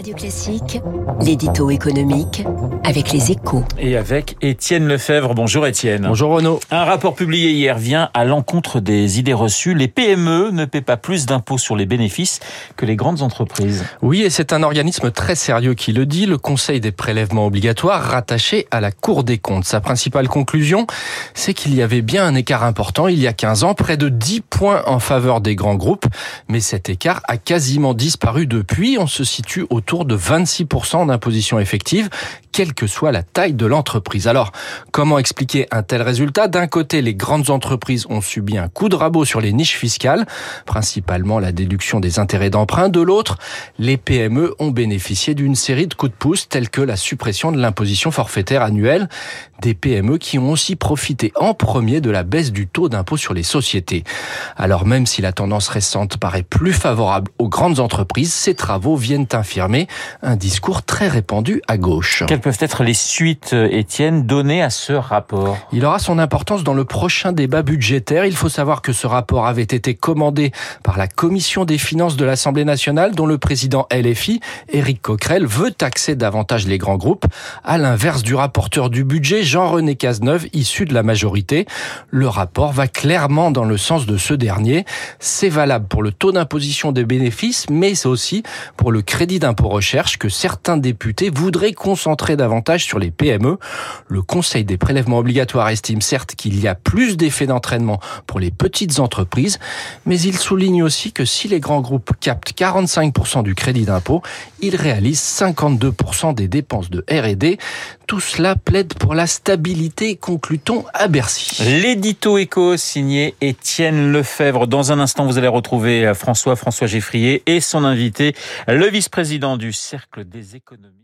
Radio Classique, l'édito économique avec les échos. Et avec Étienne Lefebvre. Bonjour Étienne. Bonjour Renaud. Un rapport publié hier vient à l'encontre des idées reçues. Les PME ne paient pas plus d'impôts sur les bénéfices que les grandes entreprises. Oui, et c'est un organisme très sérieux qui le dit, le Conseil des prélèvements obligatoires rattaché à la Cour des comptes. Sa principale conclusion, c'est qu'il y avait bien un écart important il y a 15 ans, près de 10 points en faveur des grands groupes, mais cet écart a quasiment disparu depuis. On se situe autour de 26% d'imposition effective, quelle que soit la taille de l'entreprise. Alors, comment expliquer un tel résultat? D'un côté, les grandes entreprises ont subi un coup de rabot sur les niches fiscales, principalement la déduction des intérêts d'emprunt. De l'autre, les PME ont bénéficié d'une série de coups de pouce tels que la suppression de l'imposition forfaitaire annuelle. Des PME qui ont aussi profité en premier de la baisse du taux d'impôt sur les sociétés. Alors même si la tendance récente paraît plus favorable aux grandes entreprises, ces travaux viennent infirmer un discours très répandu à gauche. Quelles peuvent être les suites, Étienne, données à ce rapport? Il aura son importance dans le prochain débat budgétaire. Il faut savoir que ce rapport avait été commandé par la Commission des finances de l'Assemblée nationale, dont le président LFI, Éric Coquerel, veut taxer davantage les grands groupes, à l'inverse du rapporteur du budget, Jean-René Cazeneuve, issu de la majorité. Le rapport va clairement dans le sens de ce dernier. C'est valable pour le taux d'imposition des bénéfices, mais aussi pour le crédit d'impôt recherche que certains députés voudraient concentrer davantage sur les PME. Le Conseil des prélèvements obligatoires estime certes qu'il y a plus d'effets d'entraînement pour les petites entreprises, mais il souligne aussi que si les grands groupes captent 45% du crédit d'impôt, ils réalisent 52% des dépenses de R&D. Tout cela plaide pour la stabilité, conclut-on à Bercy. L'édito éco signé Étienne Lefebvre. Dans un instant, vous allez retrouver François, François Geffrier et son invité, le vice-président du Cercle des économistes.